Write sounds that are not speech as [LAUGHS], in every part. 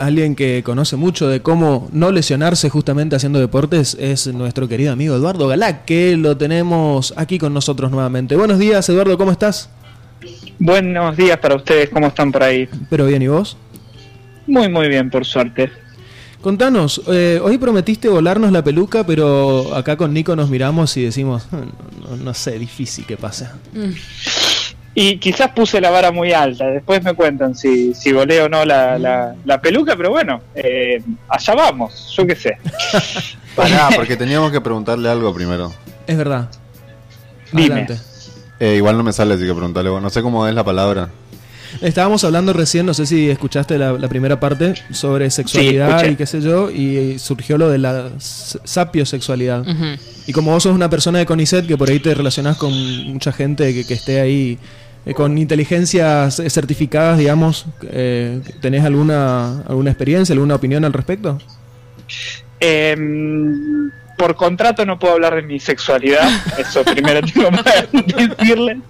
alguien que conoce mucho de cómo no lesionarse justamente haciendo deportes es nuestro querido amigo Eduardo Galá, que lo tenemos aquí con nosotros nuevamente. Buenos días, Eduardo, ¿cómo estás? Buenos días para ustedes, ¿cómo están por ahí? Pero bien, ¿y vos? Muy, muy bien, por suerte. Contanos, eh, hoy prometiste volarnos la peluca, pero acá con Nico nos miramos y decimos, "Ah, no, no sé, difícil que pase. Y quizás puse la vara muy alta, después me cuentan si, si volé o no la, la, la peluca, pero bueno, eh, allá vamos, yo qué sé. [LAUGHS] Pará, porque teníamos que preguntarle algo primero. Es verdad. Dime. Eh, igual no me sale, así que preguntarle. No sé cómo es la palabra. Estábamos hablando recién, no sé si escuchaste la, la primera parte sobre sexualidad y qué sé yo, y surgió lo de la sapiosexualidad. Y como vos sos una persona de CONICET, que por ahí te relacionás con mucha gente que, que esté ahí eh, con inteligencias eh, certificadas, digamos, eh, ¿tenés alguna, alguna experiencia, alguna opinión al respecto? Em, por contrato no puedo hablar de mi sexualidad, eso primero [LAUGHS] tengo que [LAUGHS] decirle.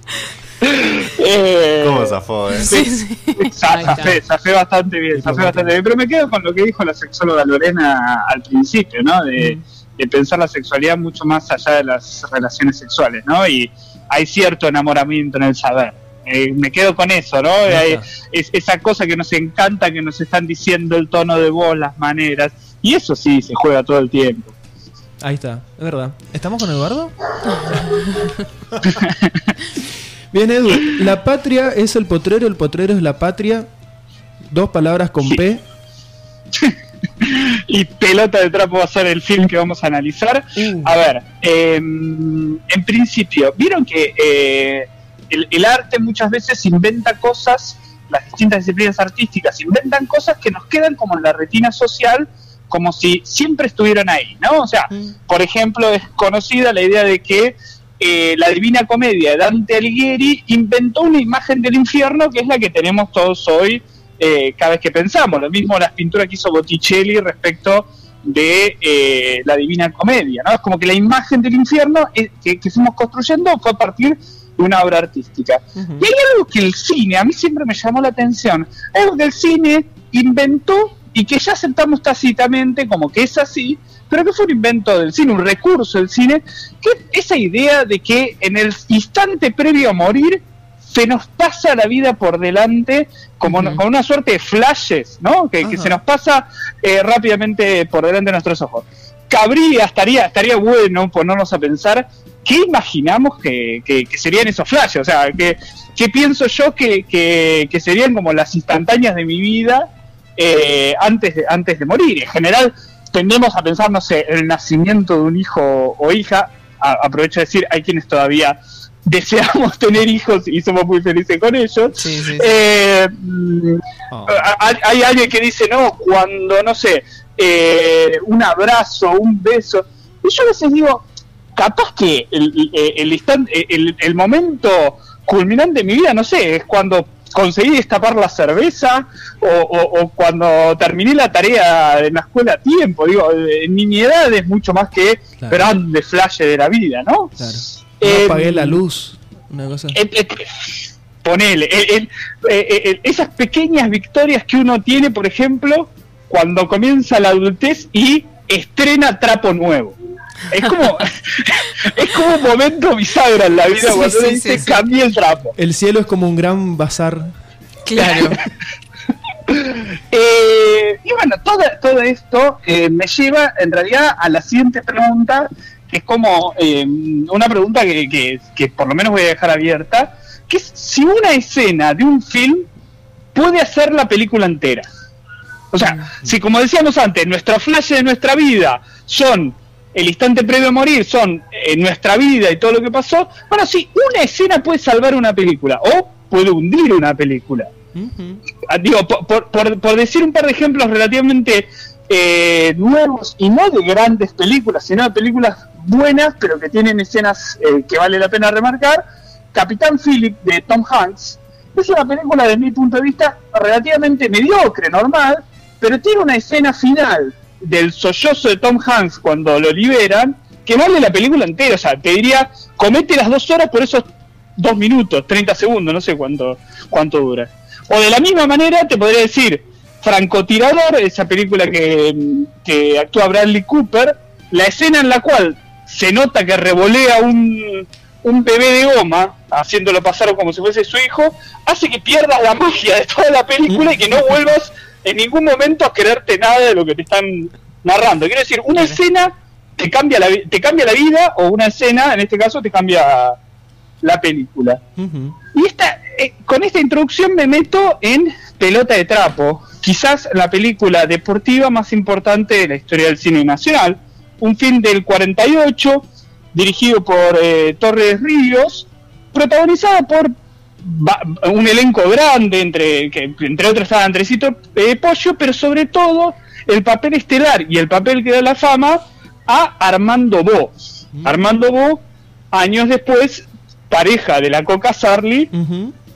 Eh, ¿Cómo zafó, eh? Sí, sí. Zafé, zafé bastante bien, zafé bastante bien. Pero me quedo con lo que dijo la sexóloga Lorena al principio, ¿no? De, de pensar la sexualidad mucho más allá de las relaciones sexuales, ¿no? Y hay cierto enamoramiento en el saber. Eh, me quedo con eso, ¿no? Hay- es, esa cosa que nos encanta, que nos están diciendo el tono de voz, las maneras. Y eso sí se juega todo el tiempo. Ahí está, es verdad. ¿Estamos con Eduardo? [LAUGHS] Bien, Edu, la patria es el potrero, el potrero es la patria. Dos palabras con Sí. P. [LAUGHS] y Pelota de Trapo va a ser el film que vamos a analizar. Uh. A ver, eh, en principio, vieron que eh, el, el arte muchas veces inventa cosas, las distintas disciplinas artísticas inventan cosas que nos quedan como en la retina social, como si siempre estuvieran ahí, ¿no? O sea, por ejemplo, es conocida la idea de que eh, la Divina Comedia de Dante Alighieri inventó una imagen del infierno que es la que tenemos todos hoy eh, cada vez que pensamos. Lo mismo las pinturas que hizo Botticelli respecto de eh, la Divina Comedia, ¿no? Es como que la imagen del infierno eh, que, que fuimos construyendo fue a partir de una obra artística. Y hay algo que el cine, a mí siempre me llamó la atención, algo que el cine inventó y que ya aceptamos tácitamente como que es así, pero que fue un invento del cine, un recurso del cine, que es esa idea de que en el instante previo a morir se nos pasa la vida por delante como, Ujú. como una suerte de flashes, ¿no? Que, se nos pasa eh, rápidamente por delante de nuestros ojos. Cabría, estaría, estaría bueno ponernos a pensar qué imaginamos que, que- que serían esos flashes, o sea, qué pienso yo que- que serían como las instantáneas de mi vida eh, antes, de, antes de morir. En general tendemos a pensar, no sé, el nacimiento de un hijo o hija, A- aprovecho de decir, hay quienes todavía [LAUGHS] deseamos tener hijos y somos muy felices con ellos. Sí, sí, sí. Eh, Oh. hay, hay alguien que dice, no, cuando, no sé, eh, un abrazo, un beso. Y yo a veces digo, capaz que el, el, el instante- el- el momento culminante de mi vida, no sé, es cuando conseguí destapar la cerveza o, o- o cuando terminé la tarea en la escuela a tiempo. Digo, en niñedad es mucho más que Claro. grandes flashes de la vida, ¿no? Claro. No Eh, apagué la luz. Una cosa. Eh, eh, ponele, el- el- esas pequeñas victorias que uno tiene, por ejemplo, cuando comienza la adultez y estrena trapo nuevo. Es como, [LAUGHS] es como un momento bisagra en la vida Sí, cuando sí, dice sí, sí. cambié el trapo. El cielo es como un gran bazar. Claro. [LAUGHS] Eh, y bueno, todo, todo esto eh, me lleva en realidad a la siguiente pregunta, que es como eh, una pregunta que, que- que por lo menos voy a dejar abierta, que es si una escena de un film puede hacer la película entera. O sea, si como decíamos antes, nuestros flashes de nuestra vida son el instante previo a morir, son eh, nuestra vida y todo lo que pasó, bueno, sí, una escena puede salvar una película o puede hundir una película. Ah, digo, por, por- por- por decir un par de ejemplos relativamente eh, nuevos y no de grandes películas, sino de películas buenas, pero que tienen escenas eh, que vale la pena remarcar, Capitán Philip de Tom Hanks es una película desde mi punto de vista relativamente mediocre, normal, pero tiene una escena final del sollozo de Tom Hanks cuando lo liberan que vale la película entera, o sea, te diría, comete las dos horas por esos dos minutos, 30 segundos, no sé cuánto, cuánto dura. O de la misma manera te podría decir, Francotirador, esa película que, que actúa Bradley Cooper, la escena en la cual se nota que revolea un, un bebé de goma, haciéndolo pasar como si fuese su hijo, hace que pierdas la magia de toda la película y que no vuelvas en ningún momento a quererte nada de lo que te están narrando. Quiero decir, una escena te cambia la, te cambia la vida o una escena, en este caso, te cambia la película. Y esta, eh, con esta introducción me meto en Pelota de Trapo, quizás la película deportiva más importante de la historia del cine nacional. Un film del 48, dirigido por eh, Torres Ríos, protagonizada por va- un elenco grande, entre, que entre otros estaba Andresito eh, Pollo, pero sobre todo el papel estelar y el papel que da la fama a Armando Bo. Armando Bo, años después, pareja de la Coca Sarli,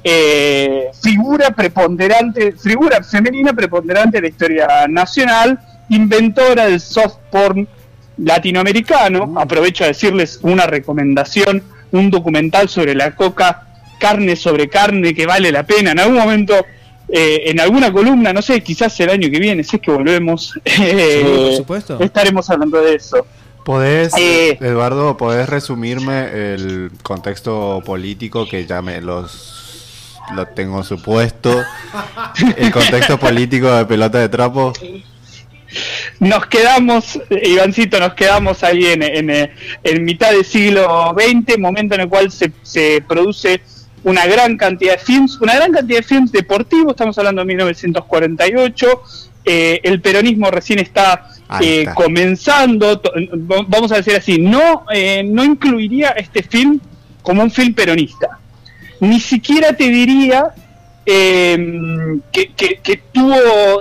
eh, figura preponderante, figura femenina preponderante de la historia nacional, inventora del soft porn latinoamericano. Aprovecho a decirles una recomendación, un documental sobre la coca, carne sobre carne, que vale la pena. En algún momento, eh, en alguna columna, no sé, quizás el año que viene, si es que volvemos, [LAUGHS] eh, por supuesto. estaremos hablando de eso. ¿Podés, Eh. Eduardo, podés resumirme el contexto político que ya me los lo tengo supuesto? [LAUGHS] El contexto político de pelota de trapo. nos quedamos, Ivancito, nos quedamos ahí en, en, en mitad del siglo XX, momento en el cual se, se produce una gran cantidad de films, una gran cantidad de films deportivos, estamos hablando de 1948, eh, el peronismo recién está eh, está. comenzando, vamos a decir así, no, eh, no incluiría este film como un film peronista. Ni siquiera te diría eh, que, que- que tuvo,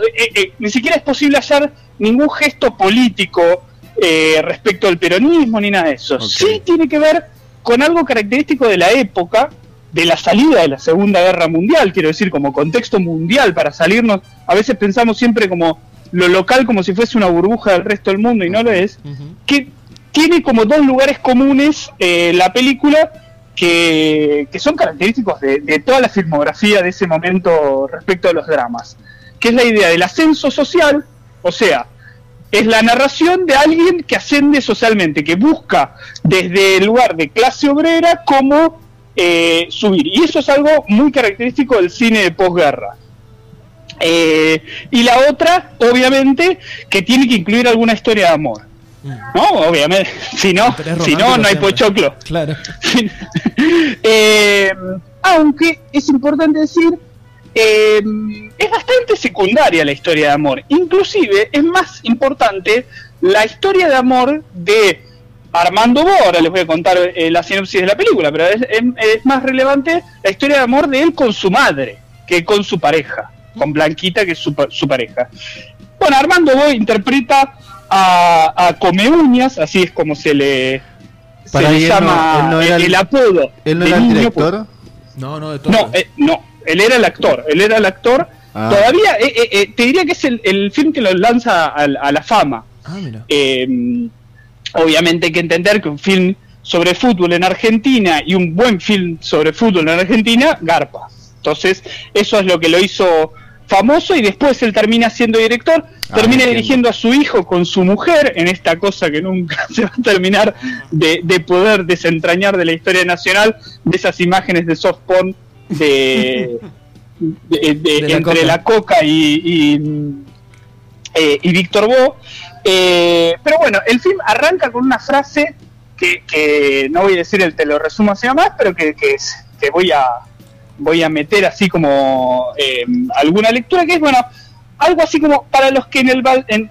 eh, eh, ni siquiera es posible hallar ningún gesto político eh, respecto al peronismo ni nada de eso. Ok. Sí tiene que ver con algo característico de la época, de la salida de la Segunda Guerra Mundial, quiero decir, como contexto mundial para salirnos. A veces pensamos siempre como lo local como si fuese una burbuja del resto del mundo y no lo es. Que tiene como dos lugares comunes eh, la película que, que son característicos de, de toda la filmografía de ese momento respecto a los dramas, que es la idea del ascenso social, o sea, es la narración de alguien que asciende socialmente, que busca desde el lugar de clase obrera cómo eh, subir. Y eso es algo muy característico del cine de posguerra. Eh, y la otra, obviamente, que tiene que incluir alguna historia de amor. Mm. No, obviamente. [LAUGHS] Si no, si no, no hay pochoclo. Claro. [LAUGHS] Eh, aunque es importante decir, eh, es bastante secundaria la historia de amor. Inclusive es más importante la historia de amor de Armando Bo. Ahora les voy a contar eh, la sinopsis de la película, pero es, es- es más relevante la historia de amor de él con su madre que con su pareja, con Blanquita, que es su, pa- su pareja. Bueno, Armando Bo interpreta a, a Comeuñas, así es como se le, se le no- llama no era el, apodo. ¿Él no era el niño, director? No, no, de todo. no, eh, no, él era el actor, él era el actor. Ah. Todavía, eh, eh, eh, te diría que es el, el film que lo lanza al- a, la fama. Ah, mira. Obviamente hay que entender que un film sobre fútbol en Argentina y un buen film sobre fútbol en Argentina, garpa. Entonces, eso es lo que lo hizo famoso y después él termina siendo director, Ah, termina dirigiendo a su hijo con su mujer en esta cosa que nunca [LAUGHS] se va a terminar de, de poder desentrañar de la historia nacional, de esas imágenes de soft porn de, [LAUGHS] de- de- De la entre Coca. la coca y, y, eh, y Víctor Bo. Eh, pero bueno, el film arranca con una frase que, que no voy a decir el te lo resumo así nomás, pero que, que, voy a voy a meter así como eh, alguna lectura que es bueno algo así como para los que en el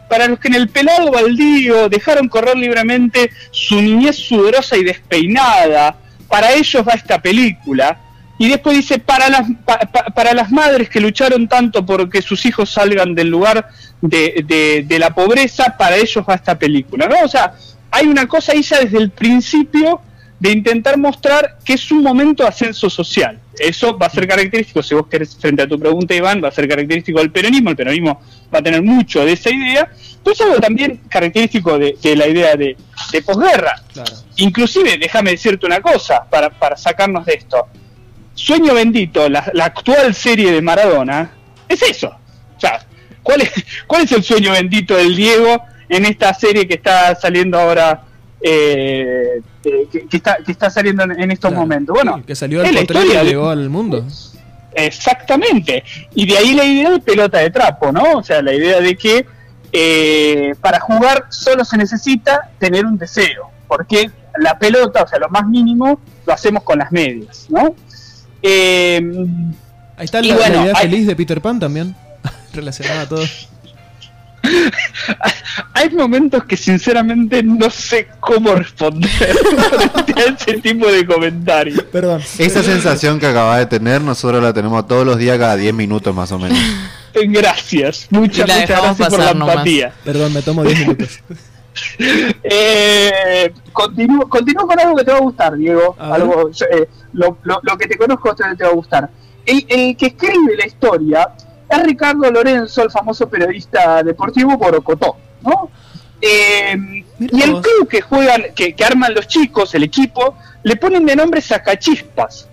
para los que en el pelado baldío dejaron correr libremente su niñez sudorosa y despeinada para ellos va esta película y después dice para las pa- pa- para las madres que lucharon tanto porque sus hijos salgan del lugar de, de- de la pobreza para ellos va esta película no o sea hay una cosa ya desde el principio de intentar mostrar que es un momento de ascenso social. Eso va a ser característico, si vos querés, frente a tu pregunta, Iván, va a ser característico del peronismo. El peronismo va a tener mucho de esa idea, pero es algo también característico de, de la idea de, de posguerra. Claro. Inclusive, déjame decirte una cosa, para, para sacarnos de esto. Sueño Bendito, la, la actual serie de Maradona, es eso. O sea, ¿Cuál es, [LAUGHS] ¿Cuál es el sueño bendito del Diego en esta serie que está saliendo ahora? Eh, eh, que, está, que está saliendo en, estos Claro. momentos. Bueno, Sí, que salió al historia llegó al mundo. Exactamente. Y de ahí la idea de pelota de trapo, ¿no? O sea, la idea de que eh, para jugar solo se necesita tener un deseo, porque la pelota, o sea, lo más mínimo, lo hacemos con las medias, ¿no? Eh, Ahí está la, la bueno, idea hay- feliz de Peter Pan también, [LAUGHS] relacionada a todo. [LAUGHS] hay momentos que sinceramente no sé cómo responder [LAUGHS] a ese tipo de comentarios. Perdón. Esa sensación que acabas de tener, nosotros la tenemos todos los días, cada 10 minutos más o menos. Gracias, muchas, gracias por la nomás. empatía. Perdón, me tomo 10 minutos. [LAUGHS] Eh, continúo, continúo con algo que te va a gustar, Diego. A. Algo, eh, lo, lo- lo que te conozco te, te va a gustar. El, el que escribe la historia es Ricardo Lorenzo, el famoso periodista deportivo Borocotó, ¿no? Eh, y el club que juegan, que, que arman los chicos, el equipo, le ponen de nombre Sacachispas.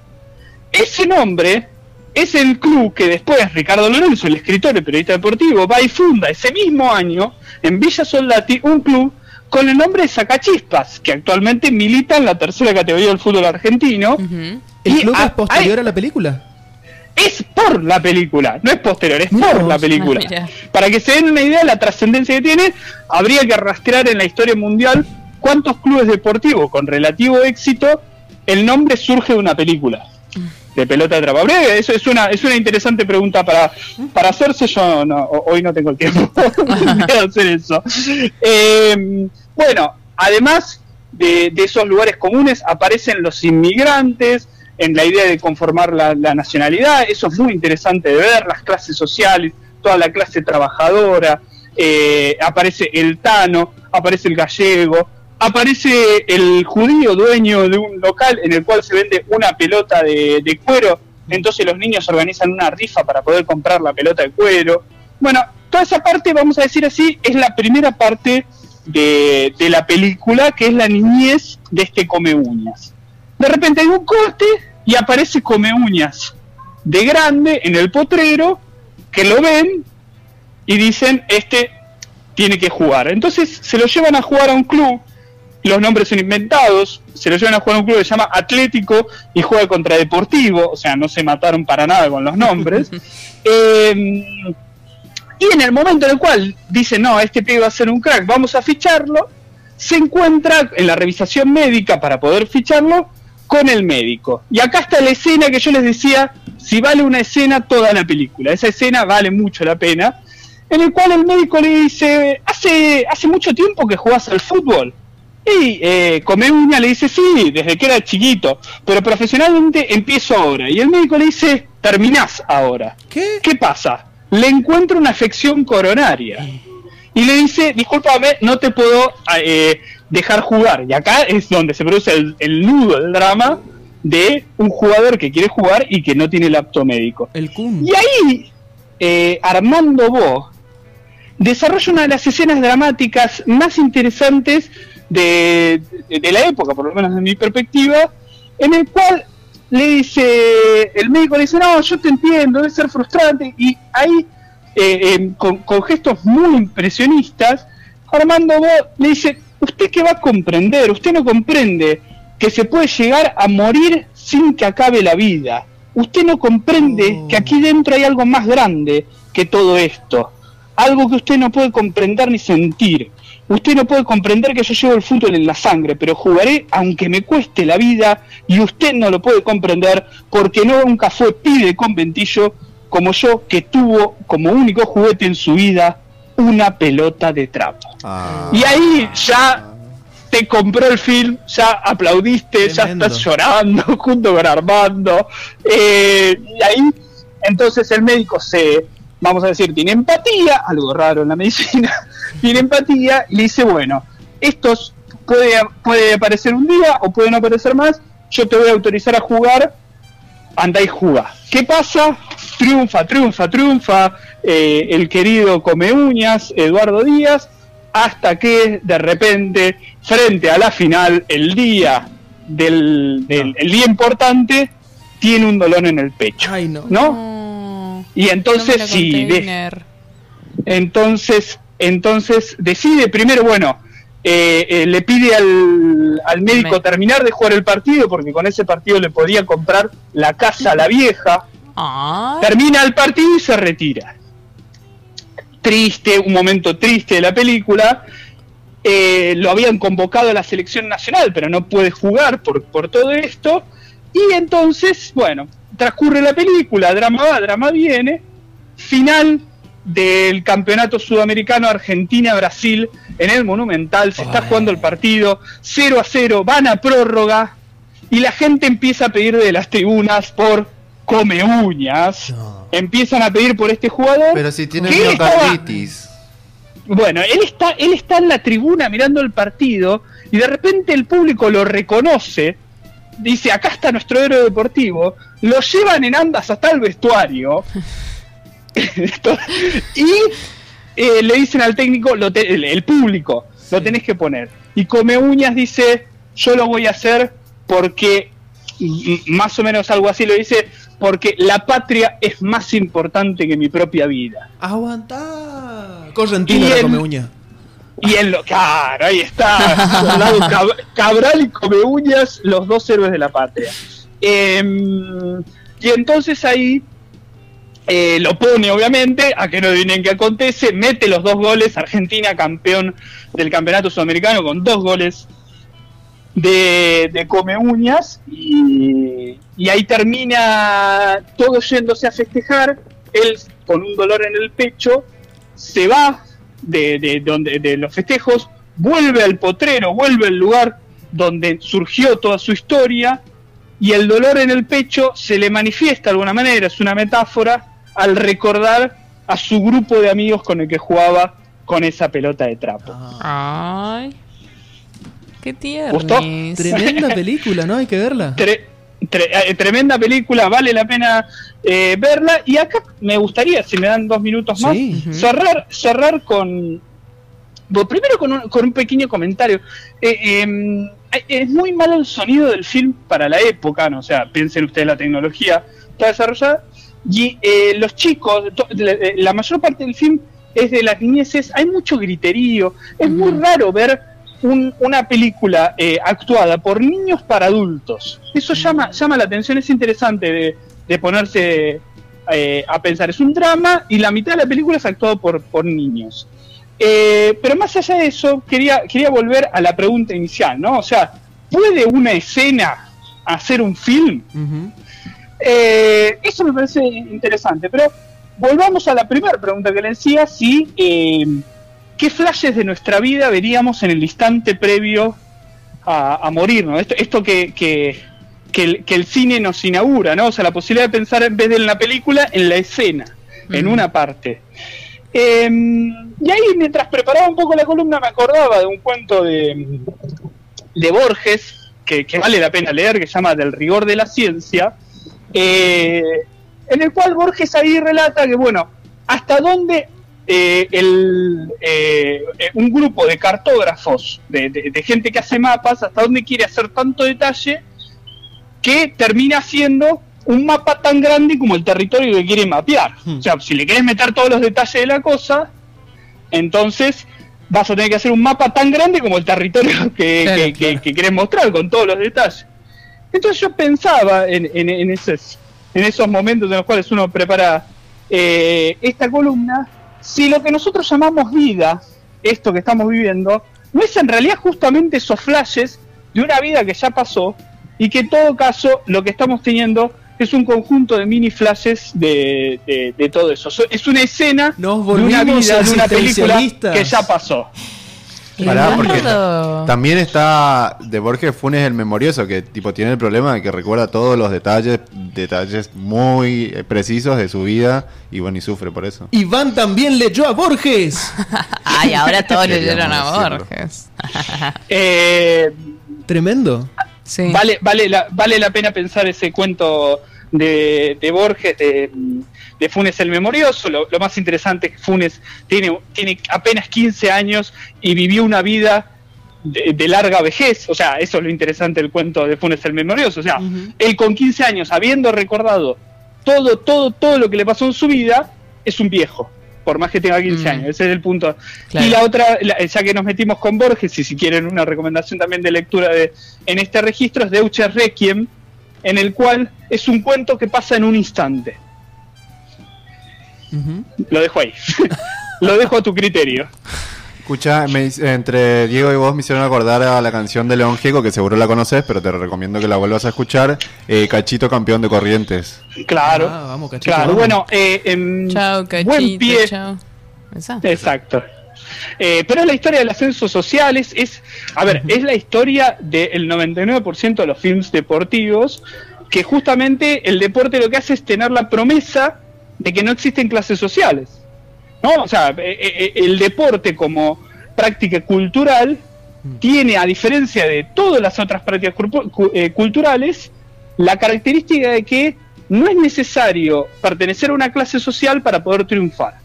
Ese nombre es el club que después Ricardo Lorenzo, el escritor y periodista deportivo, va y funda ese mismo año en Villa Soldati un club con el nombre de Sacachispas, que actualmente milita en la tercera categoría del fútbol argentino. Ujú. ¿El Y club a- es posterior hay- a la película? Es por la película, no es posterior, es por vos. la película. Para que se den una idea de la trascendencia que tiene, habría que rastrear en la historia mundial cuántos clubes deportivos con relativo éxito el nombre surge de una película de pelota de trapa. Que- Eso es una, es una interesante pregunta para, para hacerse. Yo no- ho- hoy no tengo el tiempo [LAUGHS] de hacer eso. Eh, bueno, además de, esos lugares comunes aparecen los inmigrantes en la idea de conformar la, la nacionalidad. Eso es muy interesante de ver, las clases sociales, toda la clase trabajadora. eh, aparece el tano, aparece el gallego, aparece el judío dueño de un local en el cual se vende una pelota de, cuero. Entonces los niños organizan una rifa para poder comprar la pelota de cuero. Bueno, toda esa parte, vamos a decir así, es la primera parte de, de la película, que es la niñez de este come uñas. De repente hay un corte y aparece come uñas de grande en el potrero, que lo ven y dicen, este tiene que jugar. Entonces se lo llevan a jugar a un club, los nombres son inventados, se lo llevan a jugar a un club que se llama Atlético y juega contra Deportivo, o sea, no se mataron para nada con los nombres. [LAUGHS] Eh, y en el momento en el cual dicen, no, este pibe va a ser un crack, vamos a ficharlo, se encuentra en la revisación médica para poder ficharlo con el médico. Y acá está la escena que yo les decía, si vale una escena, toda la película. Esa escena vale mucho la pena. En el cual el médico le dice, hace, hace mucho tiempo que jugás al fútbol. Y eh, Come Uña le dice, sí, desde que era chiquito, pero profesionalmente empiezo ahora. Y el médico le dice, terminás ahora. ¿Qué? ¿Qué pasa? Le encuentra una afección coronaria. Y le dice, discúlpame, no te puedo eh, dejar jugar. Y acá es donde se produce el, el nudo, el drama de un jugador que quiere jugar y que no tiene el apto médico. El. Y ahí, eh, Armando Bo desarrolla una de las escenas dramáticas más interesantes de, la época, por lo menos de mi perspectiva, en el cual le dice, el médico le dice, no, yo te entiendo, debe ser frustrante, y ahí, eh, eh, con, con gestos muy impresionistas, Armando Bo le dice, ¿usted qué va a comprender? Usted no comprende que se puede llegar a morir sin que acabe la vida. Usted no comprende Oh. que aquí dentro hay algo más grande que todo esto. Algo que usted no puede comprender ni sentir. Usted no puede comprender que yo llevo el fútbol en la sangre, pero jugaré aunque me cueste la vida y usted no lo puede comprender porque no nunca fue pibe conventillo como yo que tuvo como único juguete en su vida una pelota de trapo. Ah. Y ahí ya te compró el film, ya aplaudiste, Tremendo. ya estás llorando [LAUGHS] junto con Armando. eh, y ahí, entonces el médico se, vamos a decir, tiene empatía, algo raro en la medicina, [LAUGHS] tiene empatía y le dice, bueno, estos puede, puede aparecer un día o pueden aparecer más, yo te voy a autorizar a jugar, anda y juega. ¿Qué pasa? Triunfa, triunfa, triunfa eh, el querido Come Uñas, Eduardo Díaz, hasta que de repente, frente a la final, el día del, del- el día importante, tiene un dolor en el pecho. Ay, no. ¿No? Y entonces No sí, de-. Entonces, entonces decide primero, bueno, eh, eh, le pide al, al médico Me- terminar de jugar el partido porque con ese partido le podía comprar la casa a la vieja. Ay, Termina el partido y se retira. Triste, un momento triste de la película. Eh, lo habían convocado a la selección nacional, pero no puede jugar por, por todo esto. Y entonces, bueno, transcurre la película, drama va, drama viene. Final del campeonato sudamericano Argentina-Brasil en el Monumental. Se está jugando el partido 0 a 0, van a prórroga. Y la gente empieza a pedir de las tribunas por come uñas. No. Empiezan a pedir por este jugador. Pero si tiene ¿Qué estaba- miocarditis. Bueno, él está, él está en la tribuna mirando el partido y de repente el público lo reconoce. Dice, acá está nuestro héroe deportivo. Lo llevan en andas hasta el vestuario. [LAUGHS] Y eh, le dicen al técnico, lo te- el, el público, lo tenés que poner. Y Come Uñas dice, yo lo voy a hacer porque, m- más o menos algo así lo dice, porque la patria es más importante que mi propia vida. Aguantá. Correntino come. Y él lo, claro, ahí está, Cabral y Come Uñas, los dos héroes de la patria. Em, y entonces ahí eh, lo pone, obviamente, a que no adivinen qué acontece, mete los dos goles, Argentina campeón del campeonato sudamericano con dos goles de, de Come Uñas, y, y ahí termina todo yéndose a festejar, él con un dolor en el pecho, se va de, de, donde, de los festejos, vuelve al potrero, vuelve al lugar donde surgió toda su historia y el dolor en el pecho se le manifiesta de alguna manera, es una metáfora, al recordar a su grupo de amigos con el que jugaba con esa pelota de trapo. ay. Qué ¿Gustó? tiernis. Tremenda [LAUGHS] película, ¿no? Hay que verla. Tre- tre- eh, tremenda película, vale la pena eh, verla. Y acá me gustaría, si me dan dos minutos más, Sí. Cerrar, cerrar con. bueno, primero con un, con un pequeño comentario. Eh, em, es muy malo el sonido del film para la época, ¿no? O sea, piensen ustedes la tecnología está desarrollada. Y eh, los chicos, la, la mayor parte del film es de las niñeces, hay mucho griterío. Es muy raro ver un- una película eh, actuada por niños para adultos. Eso llama, llama la atención, es interesante de, de ponerse eh, a pensar. Es un drama y la mitad de la película es actuado por, por niños. Eh, pero más allá de eso, quería, quería volver a la pregunta inicial, ¿no? O sea, ¿puede una escena hacer un film? Eh, eso me parece interesante, pero volvamos a la primera pregunta que le decía, si qué flashes de nuestra vida veríamos en el instante previo a, a morirnos. Esto, esto que, que, que el, que el cine nos inaugura, ¿no? O sea, la posibilidad de pensar en vez de en la película, en la escena, en una parte. Eh, y ahí, mientras preparaba un poco la columna, me acordaba de un cuento de, de Borges, que, que vale la pena leer, que se llama Del rigor de la ciencia, eh, en el cual Borges ahí relata que, bueno, hasta dónde eh, el, eh, eh, un grupo de cartógrafos, de, de- de gente que hace mapas, hasta dónde quiere hacer tanto detalle que termina siendo un mapa tan grande como el territorio que quiere mapear. Hmm. O sea, si le querés meter todos los detalles de la cosa, entonces vas a tener que hacer un mapa tan grande como el territorio [LAUGHS] que, Claro, que- que- claro. que querés mostrar con todos los detalles. Entonces yo pensaba en, en- en esos, en esos momentos en los cuales uno prepara eh, esta columna, si lo que nosotros llamamos vida, esto que estamos viviendo, no es en realidad justamente esos flashes de una vida que ya pasó y que en todo caso lo que estamos teniendo es un conjunto de mini flashes de, de- de todo eso. So- Es una escena Nos de una vida, de una película que ya pasó. Pará, porque Leonardo. también está de Borges Funes el memorioso, que tipo tiene el problema de que recuerda todos los detalles, detalles muy eh, precisos de su vida y bueno, y sufre por eso. Iván también leyó a Borges. [LAUGHS] Ay, ahora todos leyeron a decirlo. Borges. [LAUGHS] Eh, Tremendo. Sí. Vale, vale, la, vale la pena pensar ese cuento de, de Borges, de, de Funes el Memorioso. Lo, lo más interesante es que Funes tiene, tiene apenas 15 años y vivió una vida de, de larga vejez. O sea, eso es lo interesante del cuento de Funes el Memorioso. O sea, él con 15 años, habiendo recordado todo, todo, todo lo que le pasó en su vida, es un viejo. por más que tenga 15 Mm. años. Ese es el punto. Claro. Y la otra, la- ya que nos metimos con Borges, y si quieren una recomendación también de lectura de, en este registro, es Deutsche Requiem, en el cual es un cuento que pasa en un instante. Lo dejo ahí. [LAUGHS] Lo dejo a tu criterio. Escucha, me hice- entre Diego y vos me hicieron acordar a la canción de León Gieco, que seguro la conoces, pero te recomiendo que la vuelvas a escuchar. eh, Cachito campeón de Corrientes. Claro. Ah, vamos, cachito, claro. vamos. Bueno, eh, em, Chao, buen pie. chao. Exacto. Eh, pero la historia del ascenso social es, es a ver, es la historia del 99% de los films deportivos, que justamente el deporte lo que hace es tener la promesa de que no existen clases sociales. ¿no? O sea, eh, eh, el deporte como práctica cultural tiene, a diferencia de todas las otras prácticas eh, culturales, la característica de que no es necesario pertenecer a una clase social para poder triunfar.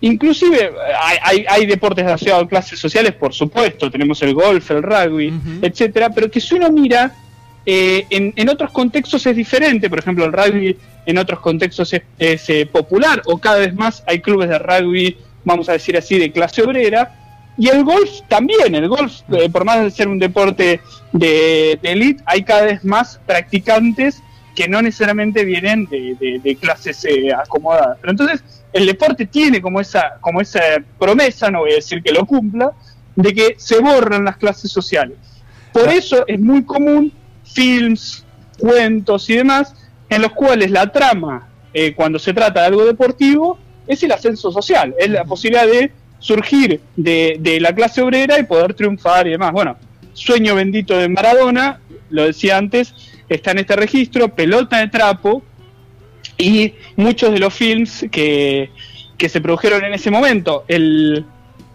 Inclusive hay, hay- hay deportes asociados a clases sociales, por supuesto, tenemos el golf, el rugby, Ujú. etcétera, pero que si uno mira eh, en, en otros contextos es diferente, por ejemplo el rugby en otros contextos es, es, eh, popular o cada vez más hay clubes de rugby, vamos a decir así, de clase obrera, y el golf también, el golf, eh, por más de ser un deporte de, de elite, hay cada vez más practicantes que no necesariamente vienen de, de- de clases eh, acomodadas. Pero entonces el deporte tiene como esa, como esa promesa, no voy a decir que lo cumpla, de que se borran las clases sociales. Por eso es muy común films, cuentos y demás, en los cuales la trama, eh, cuando se trata de algo deportivo, es el ascenso social, es la posibilidad de surgir de, de la clase obrera y poder triunfar y demás. Bueno, sueño bendito de Maradona, lo decía antes, está en este registro, pelota de trapo, y muchos de los films que, que se produjeron en ese momento. El,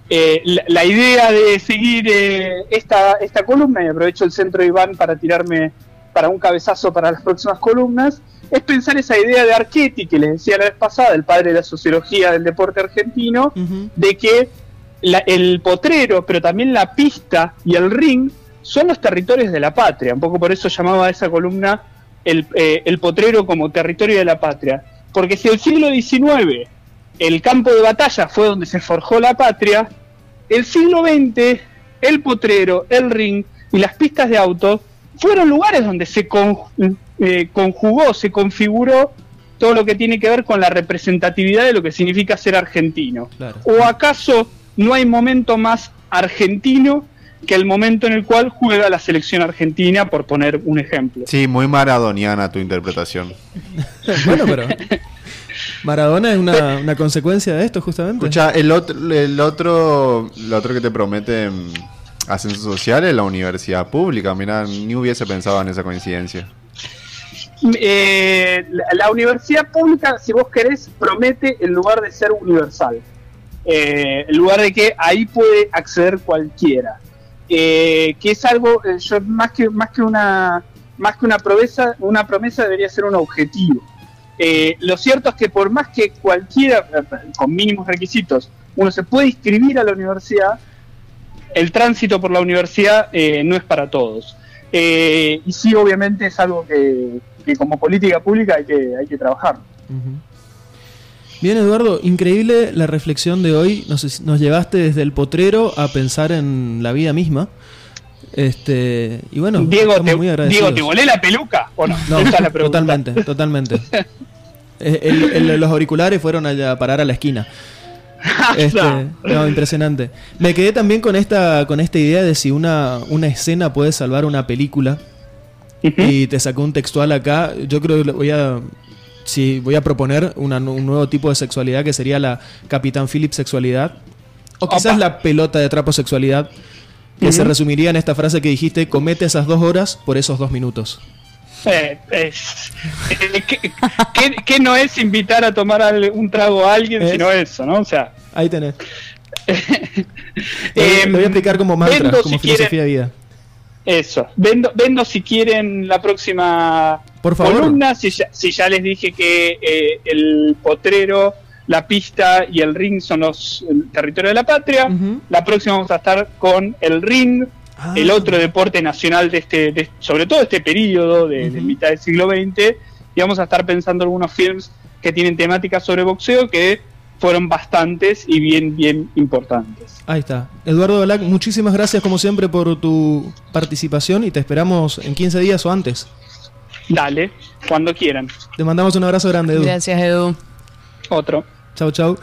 eh, la, la idea de seguir eh, esta, esta columna, y aprovecho el centro de Iván para tirarme para un cabezazo para las próximas columnas, es pensar esa idea de Archetti que les decía la vez pasada, el padre de la sociología del deporte argentino, de que la- el potrero, pero también la pista y el ring son los territorios de la patria. Un poco por eso llamaba a esa columna el, eh, el potrero como territorio de la patria. Porque si el siglo XIX el campo de batalla fue donde se forjó la patria, el siglo XX el potrero, el ring y las pistas de auto fueron lugares donde se con- eh, conjugó, se configuró todo lo que tiene que ver con la representatividad de lo que significa ser argentino. Claro. ¿O acaso no hay momento más argentino que el momento en el cual juega la selección argentina, por poner un ejemplo? Sí, muy maradoniana tu interpretación. Bueno, pero. Maradona es una, una consecuencia de esto, justamente. Escucha, el otro, el otro, lo otro que te promete mm, ascenso social es la universidad pública. Mira, ni hubiese pensado en esa coincidencia. Eh, la, la universidad pública, si vos querés, promete el lugar de ser universal. Eh, el lugar de que ahí puede acceder cualquiera. Eh, que es algo, eh, yo más que, más que una más que una promesa, una promesa debería ser un objetivo. Eh, lo cierto es que por más que cualquiera, con mínimos requisitos, uno se puede inscribir a la universidad, el tránsito por la universidad no es para todos. Y sí, obviamente es algo que, que como política pública hay que, hay que trabajar. Bien, Eduardo, increíble la reflexión de hoy. Nos, nos llevaste desde el potrero a pensar en la vida misma. Este, y bueno, Diego, te, muy. Diego, ¿te volé la peluca o no? No, Esa es la pregunta. totalmente, totalmente. [LAUGHS] Eh, el- el- los auriculares fueron a parar a la esquina. Este, no, impresionante. Me quedé también con esta, con esta idea de si una, una escena puede salvar una película. Y te sacó un textual acá. Yo creo que voy a. Sí, voy a proponer una un nuevo tipo de sexualidad que sería la Capitán Phillips sexualidad. O quizás Opa. la pelota de trapo sexualidad. Que se resumiría en esta frase que dijiste: comete esas dos horas por esos dos minutos. Eh, eh, ¿qué, qué- qué no es invitar a tomar un trago a alguien sino eso, no? O sea, Ahí tenés. [LAUGHS] lo voy a explicar como mantra, vendo como si filosofía quieren- de vida. Eso. Vendo, vendo si quieren la próxima Por favor. columna. Si ya, si ya les dije que eh, el potrero, la pista y el ring son los el territorio de la patria. La próxima vamos a estar con el ring, Ah. el otro deporte nacional de este, de- sobre todo este periodo de, mitad del siglo XX. Y vamos a estar pensando algunos films que tienen temática sobre boxeo que fueron bastantes y bien, bien importantes. Ahí está. Eduardo Balac, muchísimas gracias como siempre por tu participación y te esperamos en 15 días o antes. Dale, cuando quieran. Te mandamos un abrazo grande, Edu. Gracias, Edu. Otro. Chau, chau.